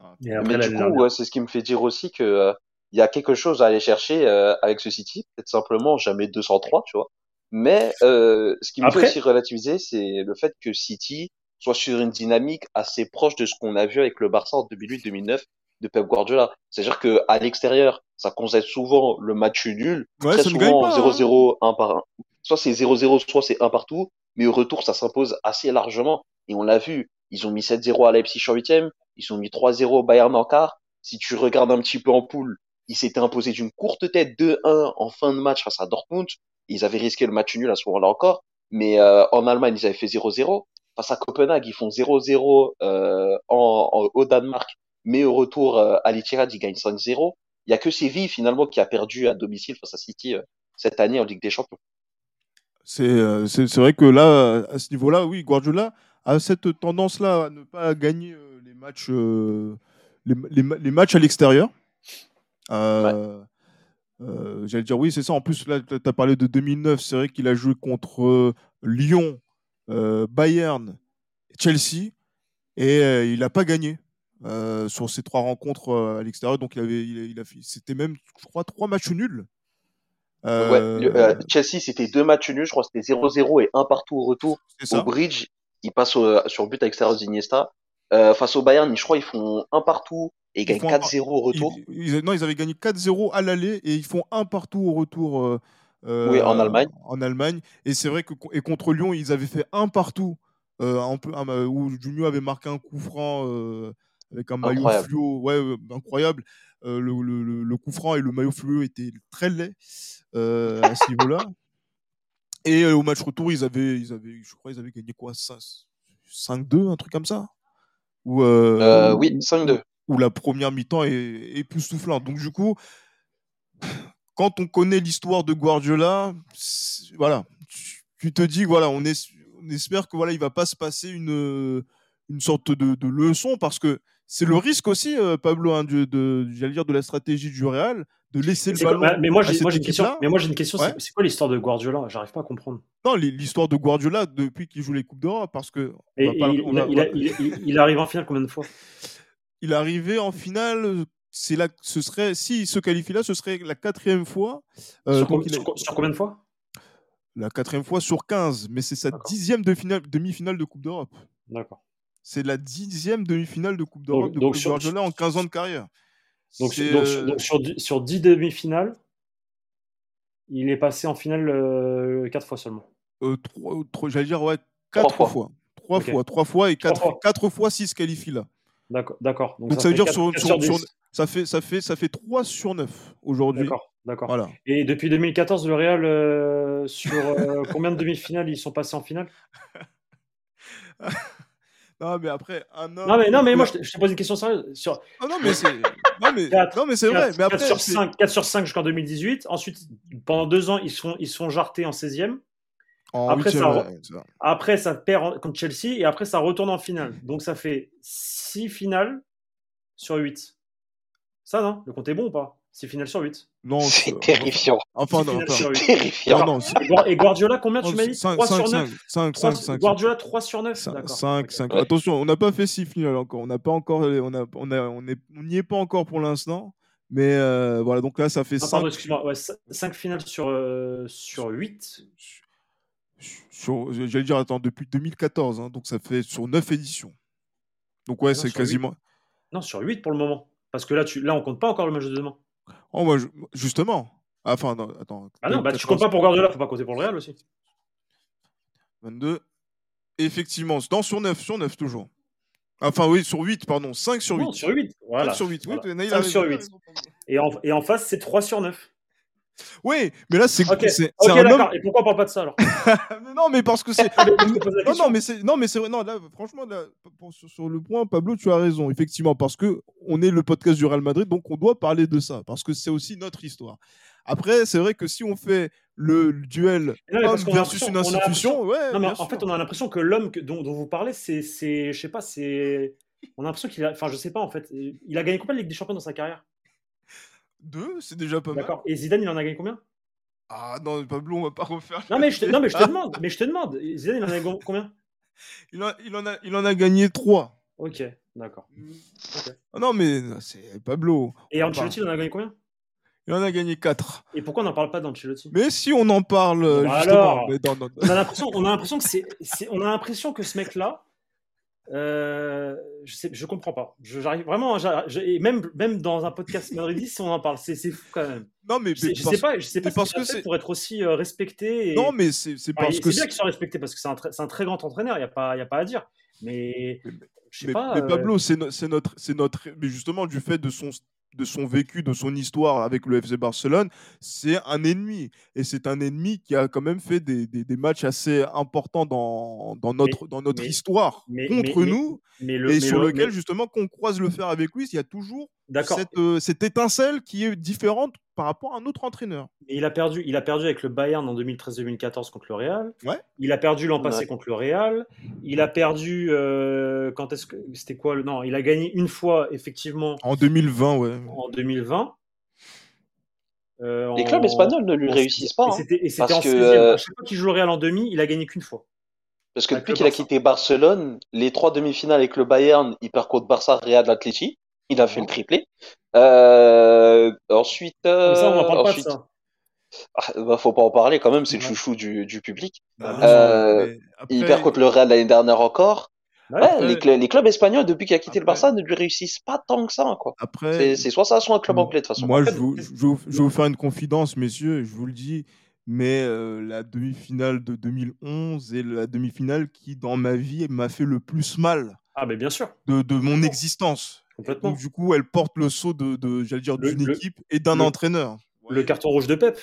Ah, Mais du coup, c'est ce qui me fait dire aussi que il y a quelque chose à aller chercher avec ce City, peut-être simplement jamais 203, tu vois. Mais ce qui me fait aussi relativiser, c'est le fait que City soit sur une dynamique assez proche de ce qu'on a vu avec le Barça en 2008-2009 de Pep Guardiola. C'est-à-dire que à l'extérieur, ça concède souvent le match nul, très souvent 0-0, 1 hein. par 1. Soit c'est 0-0, soit c'est 1 partout, mais au retour, ça s'impose assez largement. Et on l'a vu, ils ont mis 7-0 à Leipzig en huitième, ils ont mis 3-0 au Bayern en quart. Si tu regardes un petit peu en poule, ils s'étaient imposés d'une courte tête 2-1 en fin de match face à Dortmund. Ils avaient risqué le match nul à ce moment-là encore. Mais euh, en Allemagne, ils avaient fait 0-0. Face à Copenhague, ils font 0-0 euh, au Danemark. Mais au retour euh, à l'Etihad, ils gagnent 5-0. Il y a que Séville finalement qui a perdu à domicile face à City cette année en Ligue des Champions. C'est euh, c'est- vrai que là, à ce niveau-là, oui, Guardiola a cette tendance-là à ne pas gagner euh, les matchs, euh, les, les ma- les matchs à l'extérieur. Euh, euh, J'allais dire, oui, c'est ça. En plus, là, tu as parlé de 2009. C'est vrai qu'il a joué contre Lyon, euh, Bayern, Chelsea, et il n'a pas gagné sur ces trois rencontres à l'extérieur. Donc, il avait, il, a- il a fait- c'était même, je crois, trois matchs nuls. Ouais, Euh, le- euh, Chelsea, c'était deux matchs nuls, je crois c'était 0-0 et un partout au retour. Au bridge, ils passent au- sur but à l'extérieur d'Iniesta. Euh, face au Bayern, je crois ils font un partout et ils Ils gagnent font un 4-0 au retour. Ils, ils- non, ils avaient gagné 4-0 à l'aller et ils font un partout au retour euh, euh, Oui, en Allemagne. en Allemagne. Et c'est vrai que et contre Lyon, ils avaient fait un partout euh, un peu, un- où Junio avait marqué un coup franc euh, avec un maillot Incroyable. fluo. Ouais, euh, incroyable. Euh, le, le- coup franc et le maillot fluo étaient très laids euh, à ce niveau-là. Et euh, au match retour, ils avaient, ils avaient, je crois, ils avaient gagné quoi 5 5-2, un truc comme ça? Ou, euh, Euh, oui, où- 5-2. où la première mi-temps est époustouflante. Donc du coup, quand on connaît l'histoire de Guardiola, voilà, tu, tu te dis voilà, on, es- on espère que voilà, il va pas se passer une une sorte de, de leçon parce que c'est le risque aussi, euh, Pablo, hein, de, de, j'allais dire de la stratégie du Real, de laisser le quoi- ballon. mais moi j'ai une question. Mais moi j'ai une question. Ouais. c'est- quoi l'histoire de Guardiola? J'arrive pas à comprendre. Non, l'histoire de Guardiola depuis qu'il joue les coupes d'Europe, parce que Et, pas- il, il a- il a- il- il- il arrive en finale combien de fois? Il est arrivé en finale. C'est là, ce serait, s'il se qualifie là, ce serait la quatrième fois. Euh, sur, donc com- il sur combien de fois? La quatrième fois sur 15, mais c'est sa dixième de finale- demi-finale de Coupe d'Europe. D'accord. C'est la dixième demi-finale de Coupe d'Europe de donc sur- Guardiola en 15 ans de carrière. Donc, donc, euh, donc sur, dix- sur 10 demi-finales, il est passé en finale 4 fois seulement. euh, j'allais dire, ouais, quatre fois. fois. Trois Ok. fois, trois fois et Trois quatre, fois. quatre fois s'il se qualifie là. D'accord. D'accord. Donc, ça veut fait dire quatre- sur, quatre sur- sur sur- 10. ça fait ça fait ça fait 3 sur 9 aujourd'hui. D'accord. D'accord. Voilà. Et depuis 2014, le Real, euh, sur euh, combien de demi-finales ils sont passés en finale? Non mais après un homme. Non, mais, non, mais moi, je te, je te pose une question sérieuse. Sur Ah non mais c'est non mais Quatre- non mais c'est vrai. 4, Mais après sur c'est- 5, 4 sur 5 jusqu'en 2018. Ensuite, pendant deux ans, ils sont, ils sont jartés en 16e. en après, ça ouais, c'est ça. Après, ça perd en- contre Chelsea et après, ça retourne en finale. Donc, ça fait 6 finales sur 8. Ça, non? Le compte est bon ou pas? 6 finales sur 8. Non, C'est c'est- terrifiant. Enfin non, enfin. Terrifiant. non, non, c'est- Et Guar- Et Guardiola, combien tu m'as dit? 5, 3 5, sur 5, 9 5, 5, 5, Guardiola 3 sur 9 D'accord. 5, Ok. 5. Ouais. Attention, on n'a pas fait 6 finales encore. On n'a pas encore, on a, on a, on est, on n'y est pas encore pour l'instant. Mais euh, voilà, donc là, ça fait Non, 5 pardon, excuse-moi. Ouais, 5 finales sur, euh, sur 8. sur, j'allais dire, attends, depuis 2014, hein, donc ça fait sur 9 éditions. Donc ouais, c'est quasiment. Non, sur 8 pour le moment. Parce que là, tu, là on compte pas encore le match de demain. Oh, moi, justement. Enfin, non, attends. Ah non, bah, tu 14, comptes pas pour Guardiola, faut pas compter pour le Real aussi. 22. Effectivement, non, sur 9, sur 9 toujours. Enfin, oui, sur 8, pardon. 5 sur 8. Non, sur 8. Voilà. 5 sur 8, oui. Voilà. Naïl 5 a sur raison, 8. il a raison. Et en, et en face, c'est 3 sur 9. Oui, mais là, c'est Ok, c'est- c'est ok, un d'accord. homme. Et pourquoi on parle pas de ça alors non, mais parce que c'est. La Non, non, mais c'est non, mais c'est vrai. Non, là, franchement, là, sur, sur le point, Pablo, tu as raison, effectivement, parce que on est le podcast du Real Madrid, donc on doit parler de ça, parce que c'est aussi notre histoire. Après, c'est vrai que si on fait le, duel Non, homme versus une institution, ouais. Non, mais en fait, on a l'impression que l'homme dont, dont vous parlez, c'est, c'est, je sais pas, c'est, on a l'impression qu'il a, enfin, je sais pas en fait, il a gagné combien de Ligue des Champions dans sa carrière? Deux, c'est déjà pas mal. D'accord. Et Zidane, il en a gagné combien? Ah non, Pablo, on va pas refaire. Non, mais je te, non, mais je te demande, mais je te demande, Zidane, il en a gagné combien? Il, en- il en a, il en a gagné trois. Ok, d'accord. Ah non, mais c'est Pablo. Et Ancelotti, il en a gagné combien? Il en a gagné quatre. Et pourquoi on n'en parle pas d'Ancelotti? Mais si on en parle, euh, Bah justement. alors mais On a l'impression, on a l'impression que c'est, c'est- on a l'impression que ce mec-là, euh, je sais, je comprends pas. Je- J'arrive vraiment, je- et même, même dans un podcast madridiste, si on en parle, c'est, c'est fou quand même. Non, mais, Je sais, mais je parce- sais pas, je sais pas mais ce parce que c'est- pour être aussi euh, respecté. Et... Non, mais c'est c'est Enfin, parce il- que c'est bien qu'il soit respecté parce que c'est un, très- c'est un très grand entraîneur, il n'y a, pas- y a pas à dire. Mais je sais mais, pas. mais euh, Pablo, c'est no- c'est notre, c'est notre, mais justement du fait de son, de son vécu, de son histoire avec le FC Barcelone, c'est un ennemi. Et c'est un ennemi qui a quand même fait des, des- des matchs assez importants dans, dans notre, dans notre mais- histoire mais- contre nous, le, et sur le- lequel, justement, qu'on croise le fer avec lui, il y a toujours cette, euh, cette étincelle qui est différente par rapport à un autre entraîneur. Il a perdu, il a perdu avec le Bayern en 2013-2014 contre le Real. Ouais. Il a perdu l'an passé Ouais. contre le Real. Il a perdu euh, quand est-ce que c'était quoi le non Il a gagné une fois effectivement En 2020, ouais. En 2020. Euh, Les en- clubs espagnols ne lui en- réussissent pas. Et hein. c'était en que, 16e. euh, À chaque fois qu'il joue le Real en demi, il a gagné qu'une fois. Parce que depuis qu'il a quitté Barcelone, les trois demi-finales avec le Bayern, il perd contre Barça, Real, Atleti. Il a fait le triplé. Euh, ensuite, Comme ça, on euh, parle pas de ensuite, ça. ah, bah, faut pas en parler quand même, c'est le chouchou du, du public. Bah, Il perd contre le Real l'année dernière encore. Ouais. Ouais, Après- les, cl- les clubs espagnols, depuis qu'il a quitté le Barça, ne lui réussissent pas tant que ça, quoi. Après, C'est soit ça, soit un club Moi- anglais, de toute façon. Moi, je vous- je vous- je vais vous faire une confidence, messieurs, je vous le dis, mais euh, la demi-finale de 2011 est la demi-finale qui, dans ma vie, m'a fait le plus mal Ah, mais bien sûr, de, de mon existence. complètement. Donc, du coup, elle porte le sceau de, de j'allais dire, Le- d'une équipe et d'un entraîneur. Le carton rouge de Pep,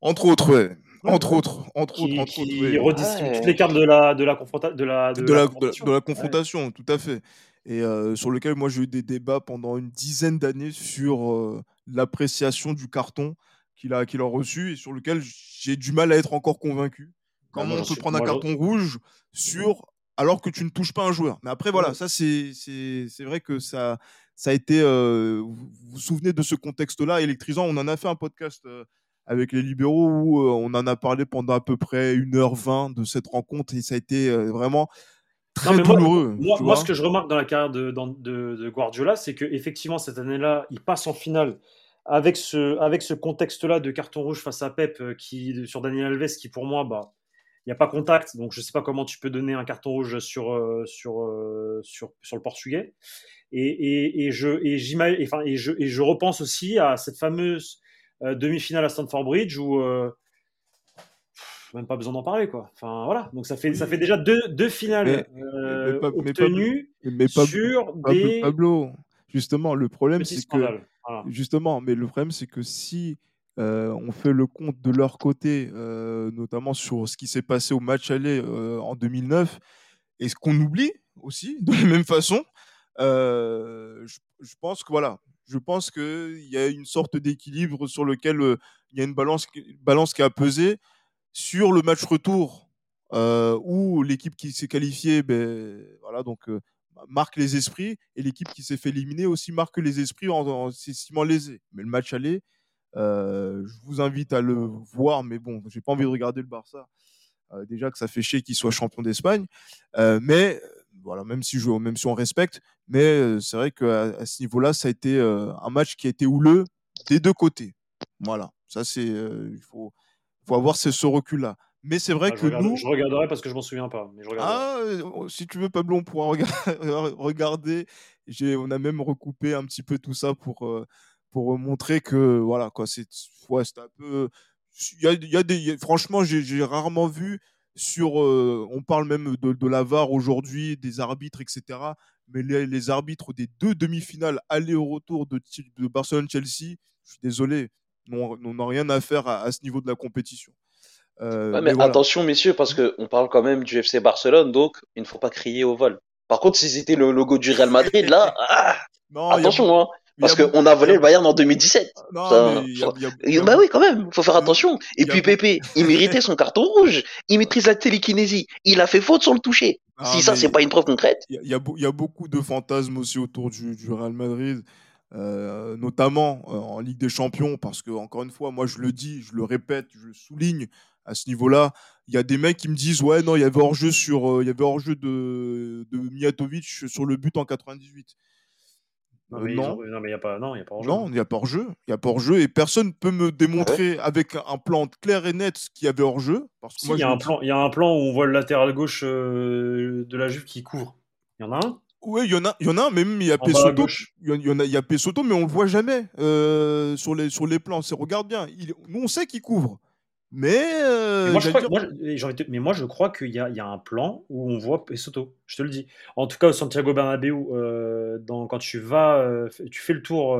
Entre autres, ouais. Entre autres, entre autres, qui, entre autres, qui ouais. redistribue Ouais. toutes les cartes de la de la confronta- de la de, la, de, la- confrontation. de la Ouais. confrontation, tout à fait. Et euh, sur lequel moi j'ai eu des débats pendant une dizaine d'années sur euh, l'appréciation du carton qu'il a, qu'il a reçu et sur lequel j'ai du mal à être encore convaincu. Comment moi, on peut prendre un carton rouge sur alors que tu ne touches pas un joueur? Mais après voilà, Ouais. ça c'est c'est c'est vrai que ça ça a été. euh, vous vous vous souvenez de ce contexte-là? Électrisant On en a fait un podcast. euh, avec les libéraux où euh, on en a parlé pendant à peu près 1h20 de cette rencontre et ça a été euh, vraiment très Non, douloureux. Moi, ce que je remarque dans la carrière de, dans- de- de Guardiola, c'est que effectivement cette année-là, il passe en finale avec ce, avec ce contexte-là de carton rouge face à Pep euh, qui, sur Daniel Alves, qui pour moi, bah, il n'y a pas contact, donc je ne sais pas comment tu peux donner un carton rouge sur, euh, sur, euh, sur, sur le Portugais. Et, et, et je, et, j'ima- et, enfin, et, je, et je repense aussi à cette fameuse demi-finale à Stamford Bridge où euh, même pas besoin d'en parler quoi. Enfin voilà, donc ça fait ça fait déjà deux, deux finales Mais- euh, mais pas- obtenues Mais sur des Pablo, justement, le problème c'est que. Voilà. Justement, mais le problème, c'est que si euh, on fait le compte de leur côté, euh, notamment sur ce qui s'est passé au match aller euh, en 2009, et ce qu'on oublie aussi, de la même façon, euh, je, je pense que voilà, je pense qu'il y a une sorte d'équilibre sur lequel il y a une balance, balance qui a pesé sur le match retour, euh, où l'équipe qui s'est qualifiée, ben, voilà, donc marque les esprits et l'équipe qui s'est fait éliminer aussi marque les esprits en, en s'estimant lésée. Mais le match aller, euh, je vous invite à le voir, mais bon, j'ai pas envie de regarder le Barça. Déjà que ça fait chier qu'il soit champion d'Espagne, mais voilà, même si je, même si on respecte, mais euh, c'est vrai qu'à à ce niveau-là, ça a été euh, un match qui a été houleux des deux côtés. Voilà, ça c'est, euh, il faut, faut avoir ce, ce recul-là. Mais c'est vrai Ah, je, que nous, je regarderai parce que je m'en souviens pas. Mais je ah, si tu veux, Pablo, on pourra rega- regarder. J'ai, on a même recoupé un petit peu tout ça pour, pour montrer que, voilà, quoi, c'est, ouais, un peu. Il y a, il y a des, franchement, j'ai rarement vu sur. euh, on parle même de, de la VAR aujourd'hui, des arbitres, etc. Mais les, les arbitres des deux demi-finales aller au retour de, Barcelone-Chelsea, je suis désolé, n'ont n'ont rien à faire à, à ce niveau de la compétition. Euh, Ouais, mais voilà. attention, messieurs, parce que on parle quand même du FC Barcelone, donc il ne faut pas crier au vol. Par contre, si c'était le logo du Real Madrid, là, ah, Non, y a attention, hein, parce qu'on a volé le Bayern en 2017. Non, Ça, mais y a- ça- il y a- il y Et a bah oui, quand même, faut faire attention. Et puis Pépé, il méritait son carton rouge. Il maîtrise la télékinésie. Il a fait faute sur le toucher. Ah, si ça, c'est pas une preuve concrète. Il y, a- beaucoup de fantasmes aussi autour du, du Real Madrid, euh, notamment euh, en Ligue des Champions, parce que, encore une fois, moi je le dis, je le répète, je le souligne à ce niveau-là. Il y a des mecs qui me disent Ouais, non, il y avait hors-jeu sur, euh, il y avait hors-jeu de, de Mijatovic sur le but en 98. Non, Euh, mais non. ont- non, mais il n'y a pas. Non, il y a pas hors-jeu. Non, il n'y a pas hors-jeu. Il n'y a pas hors-jeu. Et personne ne peut me démontrer avec un plan clair et net qu'il y avait hors-jeu. Parce que Si, moi, il y, a un plan, il y a un plan où on voit le latéral gauche euh, de la Juve qui couvre. Il y en a un Oui, il y en a, il y en a un, mais même il y a gauche. Il y en- a, il y a mais on le voit jamais euh, sur les sur les plans. C'est regarde bien. Il- nous on sait qu'il couvre. Mais, euh, Mais moi, je crois, moi, je- mais moi, je qu'il y y a un plan où on voit Pesotto. Je te le dis. En tout cas, au Santiago Bernabéu, euh, dans, quand tu vas, euh, tu fais le tour,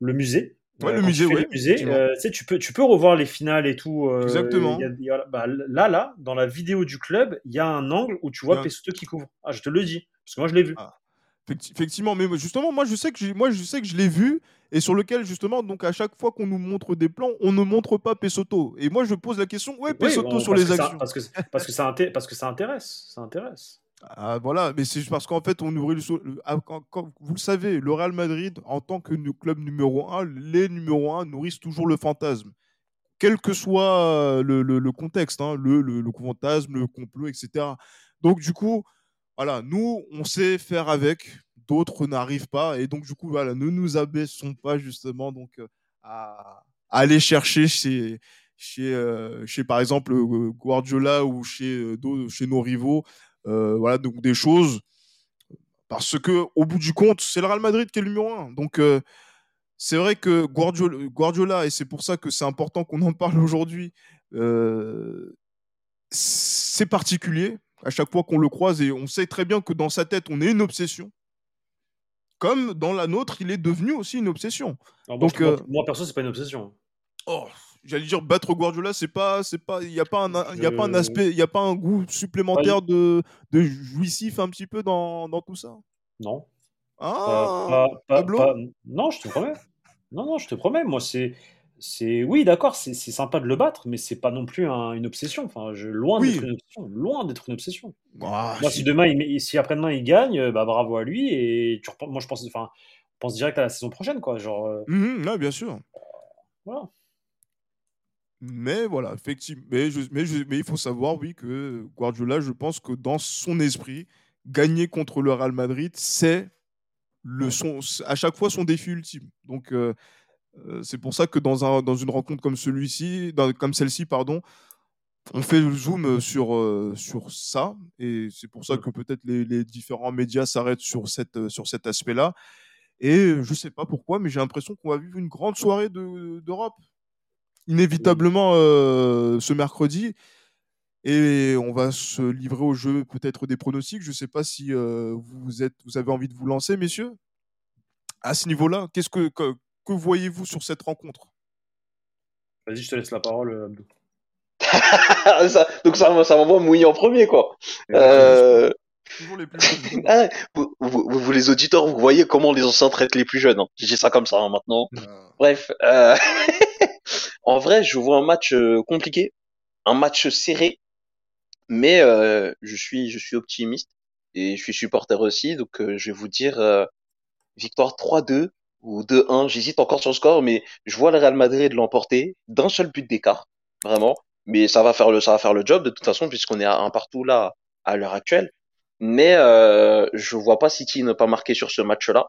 le musée. Ouais, le musée, fais ouais, le musée, effectivement. tu sais, tu peux, tu peux revoir les finales et tout. Exactement. il y a- il y a- bah, là, là, dans la vidéo du club, il y a un angle où tu vois Pesotto qui couvre. Ah, je te le dis, parce que moi, je l'ai vu. Ah. Effecti- Effectivement, mais justement, moi je sais que moi je sais que je l'ai vu et sur lequel justement, donc à chaque fois qu'on nous montre des plans, on ne montre pas Pesotto. Et moi je pose la question, Oui, Pesotto bon, sur les ça- actions parce que parce que ça parce que ça intéresse, ça intéresse. Ah voilà, mais c'est juste parce qu'en fait on ouvrait le, ah, quand- vous le savez, le Real Madrid en tant que club numéro 1, les numéros 1 nourrissent toujours le fantasme. Quel que soit euh, le, le- le contexte, hein, le, le, le fantasme, le complot, etc. Donc du coup, voilà, nous, on sait faire avec, d'autres n'arrivent pas, et donc du coup, voilà, ne nous abaissons pas justement donc euh, à, aller chercher chez, chez, euh, par exemple euh, Guardiola ou chez, chez nos rivaux, voilà, donc des choses, parce que au bout du compte, c'est le Real Madrid qui est le numéro un, donc c'est vrai que Guardiola, et c'est pour ça que c'est important qu'on en parle aujourd'hui, c'est particulier à chaque fois qu'on le croise et on sait très bien que dans sa tête, on est une obsession. Comme dans la nôtre, il est devenu aussi une obsession. Alors, moi, Donc, je- euh, moi, perso, c'est pas une obsession. Oh, j'allais dire battre Guardiola, c'est pas, c'est pas, il y a pas un, il a pas un aspect, il y a pas un goût supplémentaire de, de jouissif un petit peu dans, dans tout ça? Non. Ah, Pas- pas- pas- Pablo? pas- non, je te promets. Non, non, je te promets. Moi, c'est, c'est, oui, d'accord, c'est, sympa de le battre, mais c'est pas non plus un- une obsession. Enfin, je, loin Oui. d'être une obsession. Loin d'être une obsession. Ah, Moi, si- demain, il, si après-demain il gagne, euh, bah bravo à lui. Et tu moi, je pense, enfin, pense direct à la saison prochaine, quoi. Genre, euh, Mhm, ouais, bien sûr. voilà. Mais voilà, effectivement. Mais, je- mais, je- mais il faut savoir, oui, que Guardiola, je pense que dans son esprit, gagner contre le Real Madrid, c'est le son, à chaque fois son défi ultime. Donc, euh, c'est pour ça que dans, un, dans une rencontre comme celui-ci, comme celle-ci, pardon, on fait le zoom sur, euh, sur ça. Et c'est pour ça que peut-être les, les différents médias s'arrêtent sur, cette, sur cet aspect-là. Et je sais pas pourquoi, mais j'ai l'impression qu'on va vivre une grande soirée de- d'Europe inévitablement euh, ce mercredi. Et on va se livrer au jeu peut-être des pronostics. Je ne sais pas si euh, vous, êtes, vous avez envie de vous lancer, messieurs? À ce niveau-là, qu'est-ce que, que, que voyez-vous sur cette rencontre? Vas-y, je te laisse la parole, euh, Abdou. Ça- donc ça, ça m'envoie mouiller en premier, quoi. Euh, Toujours les plus jeunes. ah, vous, vous- vous- les auditeurs, vous voyez comment les anciens traitent les plus jeunes. Hein. Je dis ça comme ça hein, maintenant. Euh, Bref, euh, en vrai, je vois un match compliqué, un match serré, mais euh, je suis, je suis optimiste et je suis supporter aussi, donc euh, je vais vous dire euh, victoire 3-2 ou 2-1. J'hésite encore sur le score, mais je vois le Real Madrid l'emporter d'un seul but d'écart, vraiment. Mais ça va faire le, job de toute façon puisqu'on est à un partout là à l'heure actuelle. Mais euh, je vois pas City ne pas marquer sur ce match-là.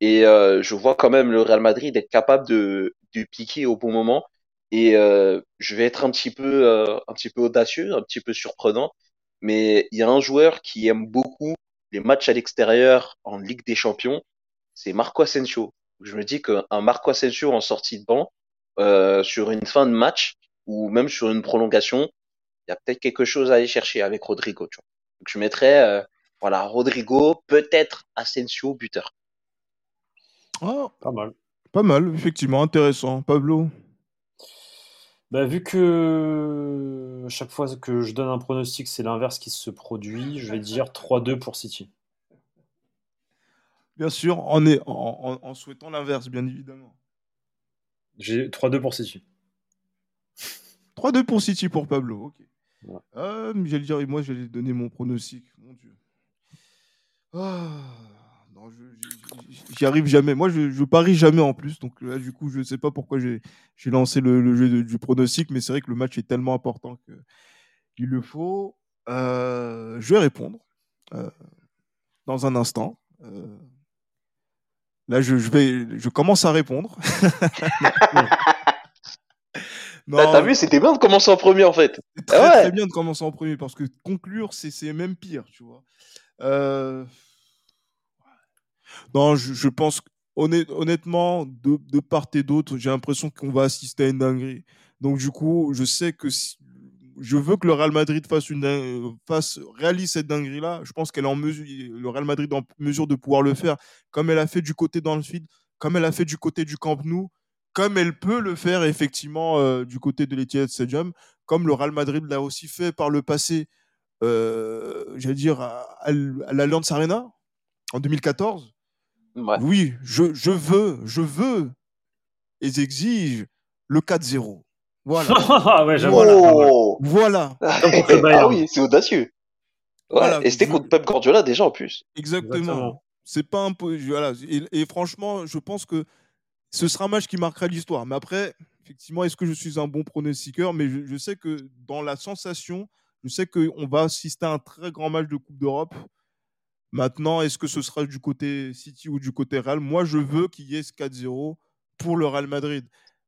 Et euh, je vois quand même le Real Madrid être capable de, de piquer au bon moment. Et euh, je vais être un petit peu, euh, un petit peu audacieux, un petit peu surprenant. Mais il y a un joueur qui aime beaucoup les matchs à l'extérieur en Ligue des Champions, c'est Marco Asensio. Je me dis qu'un Marco Asensio en sortie de banc, euh, sur une fin de match, ou même sur une prolongation, il y a peut-être quelque chose à aller chercher avec Rodrigo. Tu vois. Donc je mettrais euh, voilà, Rodrigo, peut-être Asensio, buteur. ah, Pas mal. pas mal, effectivement, intéressant. Pablo? Bah, vu que chaque fois que je donne un pronostic, c'est l'inverse qui se produit, je vais dire 3-2 pour City. Bien sûr, en, est, en, en- en souhaitant l'inverse, bien évidemment. J'ai 3-2 pour City. 3-2 pour City pour Pablo, ok. Ouais. Euh, j'allais dire, moi j'allais donner mon pronostic, mon Dieu. Ah, non, j'y arrive jamais. Moi, je, je parie jamais en plus, donc là, du coup, je sais pas pourquoi j'ai j'ai lancé le, le jeu de- du pronostic, mais c'est vrai que le match est tellement important que il le faut. Euh, je vais répondre euh, dans un instant. Là, je, je vais, je commence à répondre. Non, T'as vu, c'était bien de commencer en premier en fait. très, Ah ouais. très bien de commencer en premier parce que conclure, c'est même pire, tu vois. Euh, Non, je, je pense. que- honnêtement, de, de part et d'autre, j'ai l'impression qu'on va assister à une dinguerie. Donc, du coup, je sais que si, je veux que le Real Madrid fasse une fasse, réalise cette dinguerie-là. Je pense qu'elle est en mesure, le Real Madrid est en mesure de pouvoir le faire, comme elle a fait du côté d'Anfield, comme elle a fait du côté du Camp Nou, comme elle peut le faire effectivement euh, du côté de l'Etihad Stadium, comme le Real Madrid l'a aussi fait par le passé, euh, j'allais dire à, à l'Allianz Arena en 2014. Oui, je, je veux, je veux et j'exige le 4-0. Voilà. Ah ouais, voilà. voilà. ah oui, c'est audacieux. Voilà, et c'était contre Pep Guardiola déjà en plus. Exactement. C'est pas un peu. Voilà. Et, franchement, je pense que ce sera un match qui marquera l'histoire. Mais après, effectivement, est-ce que je suis un bon pronostiqueur? Mais je, je, sais que dans la sensation, je sais qu'on va assister à un très grand match de Coupe d'Europe. Maintenant, est-ce que ce sera du côté City ou du côté Real? Moi, je veux qu'il y ait ce 4-0 pour le Real Madrid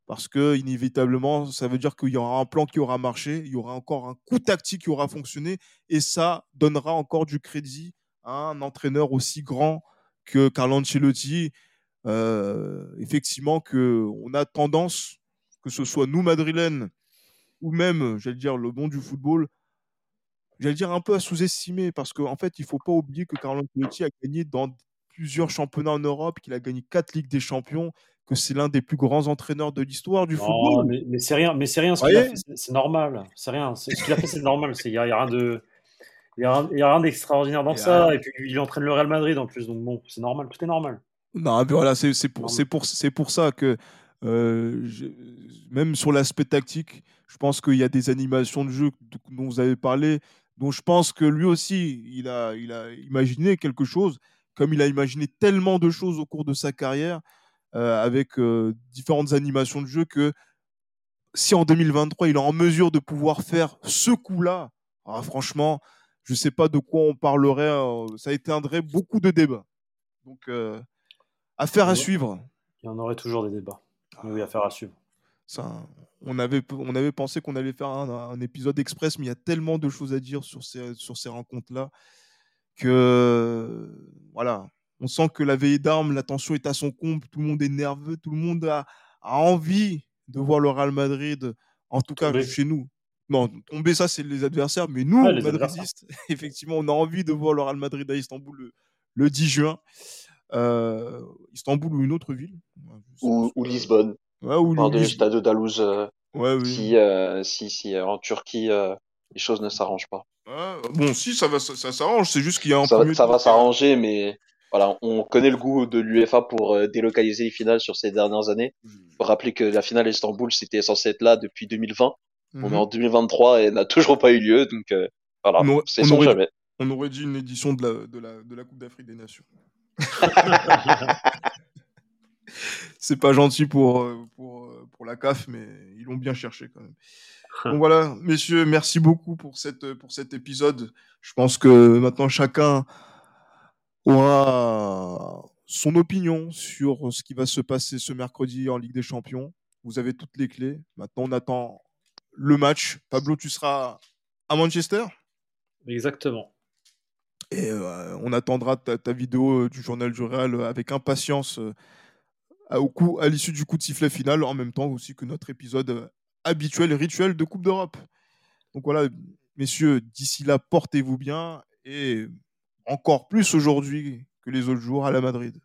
parce que inévitablement, ça veut dire qu'il y aura un plan qui aura marché, il y aura encore un coup tactique qui aura fonctionné, et ça donnera encore du crédit à un entraîneur aussi grand que Carlo Ancelotti. Euh, effectivement, que on a tendance, que ce soit nous madrilènes ou même, j'allais dire, le bon du football, j'allais dire un peu à sous-estimer, parce qu'en fait, il faut pas oublier que Carlo Ancelotti a gagné dans plusieurs championnats en Europe, qu'il a gagné quatre Ligues des Champions, que c'est l'un des plus grands entraîneurs de l'histoire du football. Mais, mais c'est rien, mais c'est rien ce qu'il a fait, c'est normal. C'est rien. Ce qu'il a fait, c'est normal. Il n'y a, y a, rien de. Il a, rien d'extraordinaire dans ça. Et puis, il entraîne le Real Madrid en plus. Donc, bon, c'est normal. Tout est normal. Non, mais voilà, c'est pour, pour, pour ça que, euh, même sur l'aspect tactique, je pense qu'il y a des animations de jeu dont vous avez parlé, dont je pense que lui aussi, il a, il a imaginé quelque chose, comme il a imaginé tellement de choses au cours de sa carrière. Euh, avec euh, différentes animations de jeu que si en 2023 il est en mesure de pouvoir faire ce coup-là, ah, franchement, je ne sais pas de quoi on parlerait. Euh, ça éteindrait beaucoup de débats. Donc, affaire à suivre. Il y en aurait toujours des débats. oui, affaire à suivre. Ça, on, avait, on avait pensé qu'on allait faire un, épisode express, mais il y a tellement de choses à dire sur ces, sur ces rencontres-là que voilà, on sent que la veille d'armes, la tension est à son comble, tout le monde est nerveux, tout le monde a, envie de voir le Real Madrid, en tout cas chez nous. Non, tomber, ça, c'est les adversaires, mais nous, les Madridistes, effectivement, on a envie de voir le Real Madrid à Istanbul le, 10 juin. Euh, Istanbul ou une autre ville. Ou, Lisbonne. Ouais, ou Par le stade d'Alouz. Euh, si, euh, si, si en Turquie, les choses ne s'arrangent pas. bon, si, ça, va, ça, s'arrange, c'est juste qu'il y a un Ça, ça va s'arranger, mais voilà, on connaît le goût de l'UEFA pour euh, délocaliser les finales sur ces dernières années. Faut rappeler que la finale Istanbul, c'était censé être là depuis 2020. On est mhm. en 2023 et n'a toujours pas eu lieu. Donc euh, voilà, c'est sans jamais. On aurait dit une édition de la, de la, de la Coupe d'Afrique des Nations. c'est pas gentil pour, euh, pour, pour la CAF, mais ils l'ont bien cherché quand même. Donc voilà, messieurs, merci beaucoup pour, cette, pour cet épisode. Je pense que maintenant chacun aura son opinion sur ce qui va se passer ce mercredi en Ligue des Champions. Vous avez toutes les clés. Maintenant, on attend le match. Pablo, tu seras à Manchester? Exactement. Et euh, on attendra ta, vidéo euh, du journal du Real euh, avec impatience au coup, à l'issue du coup de sifflet final, en même temps aussi que notre épisode habituel, rituel de Coupe d'Europe. Donc voilà, messieurs, d'ici là, portez-vous bien et encore plus aujourd'hui que les autres jours à la Madrid.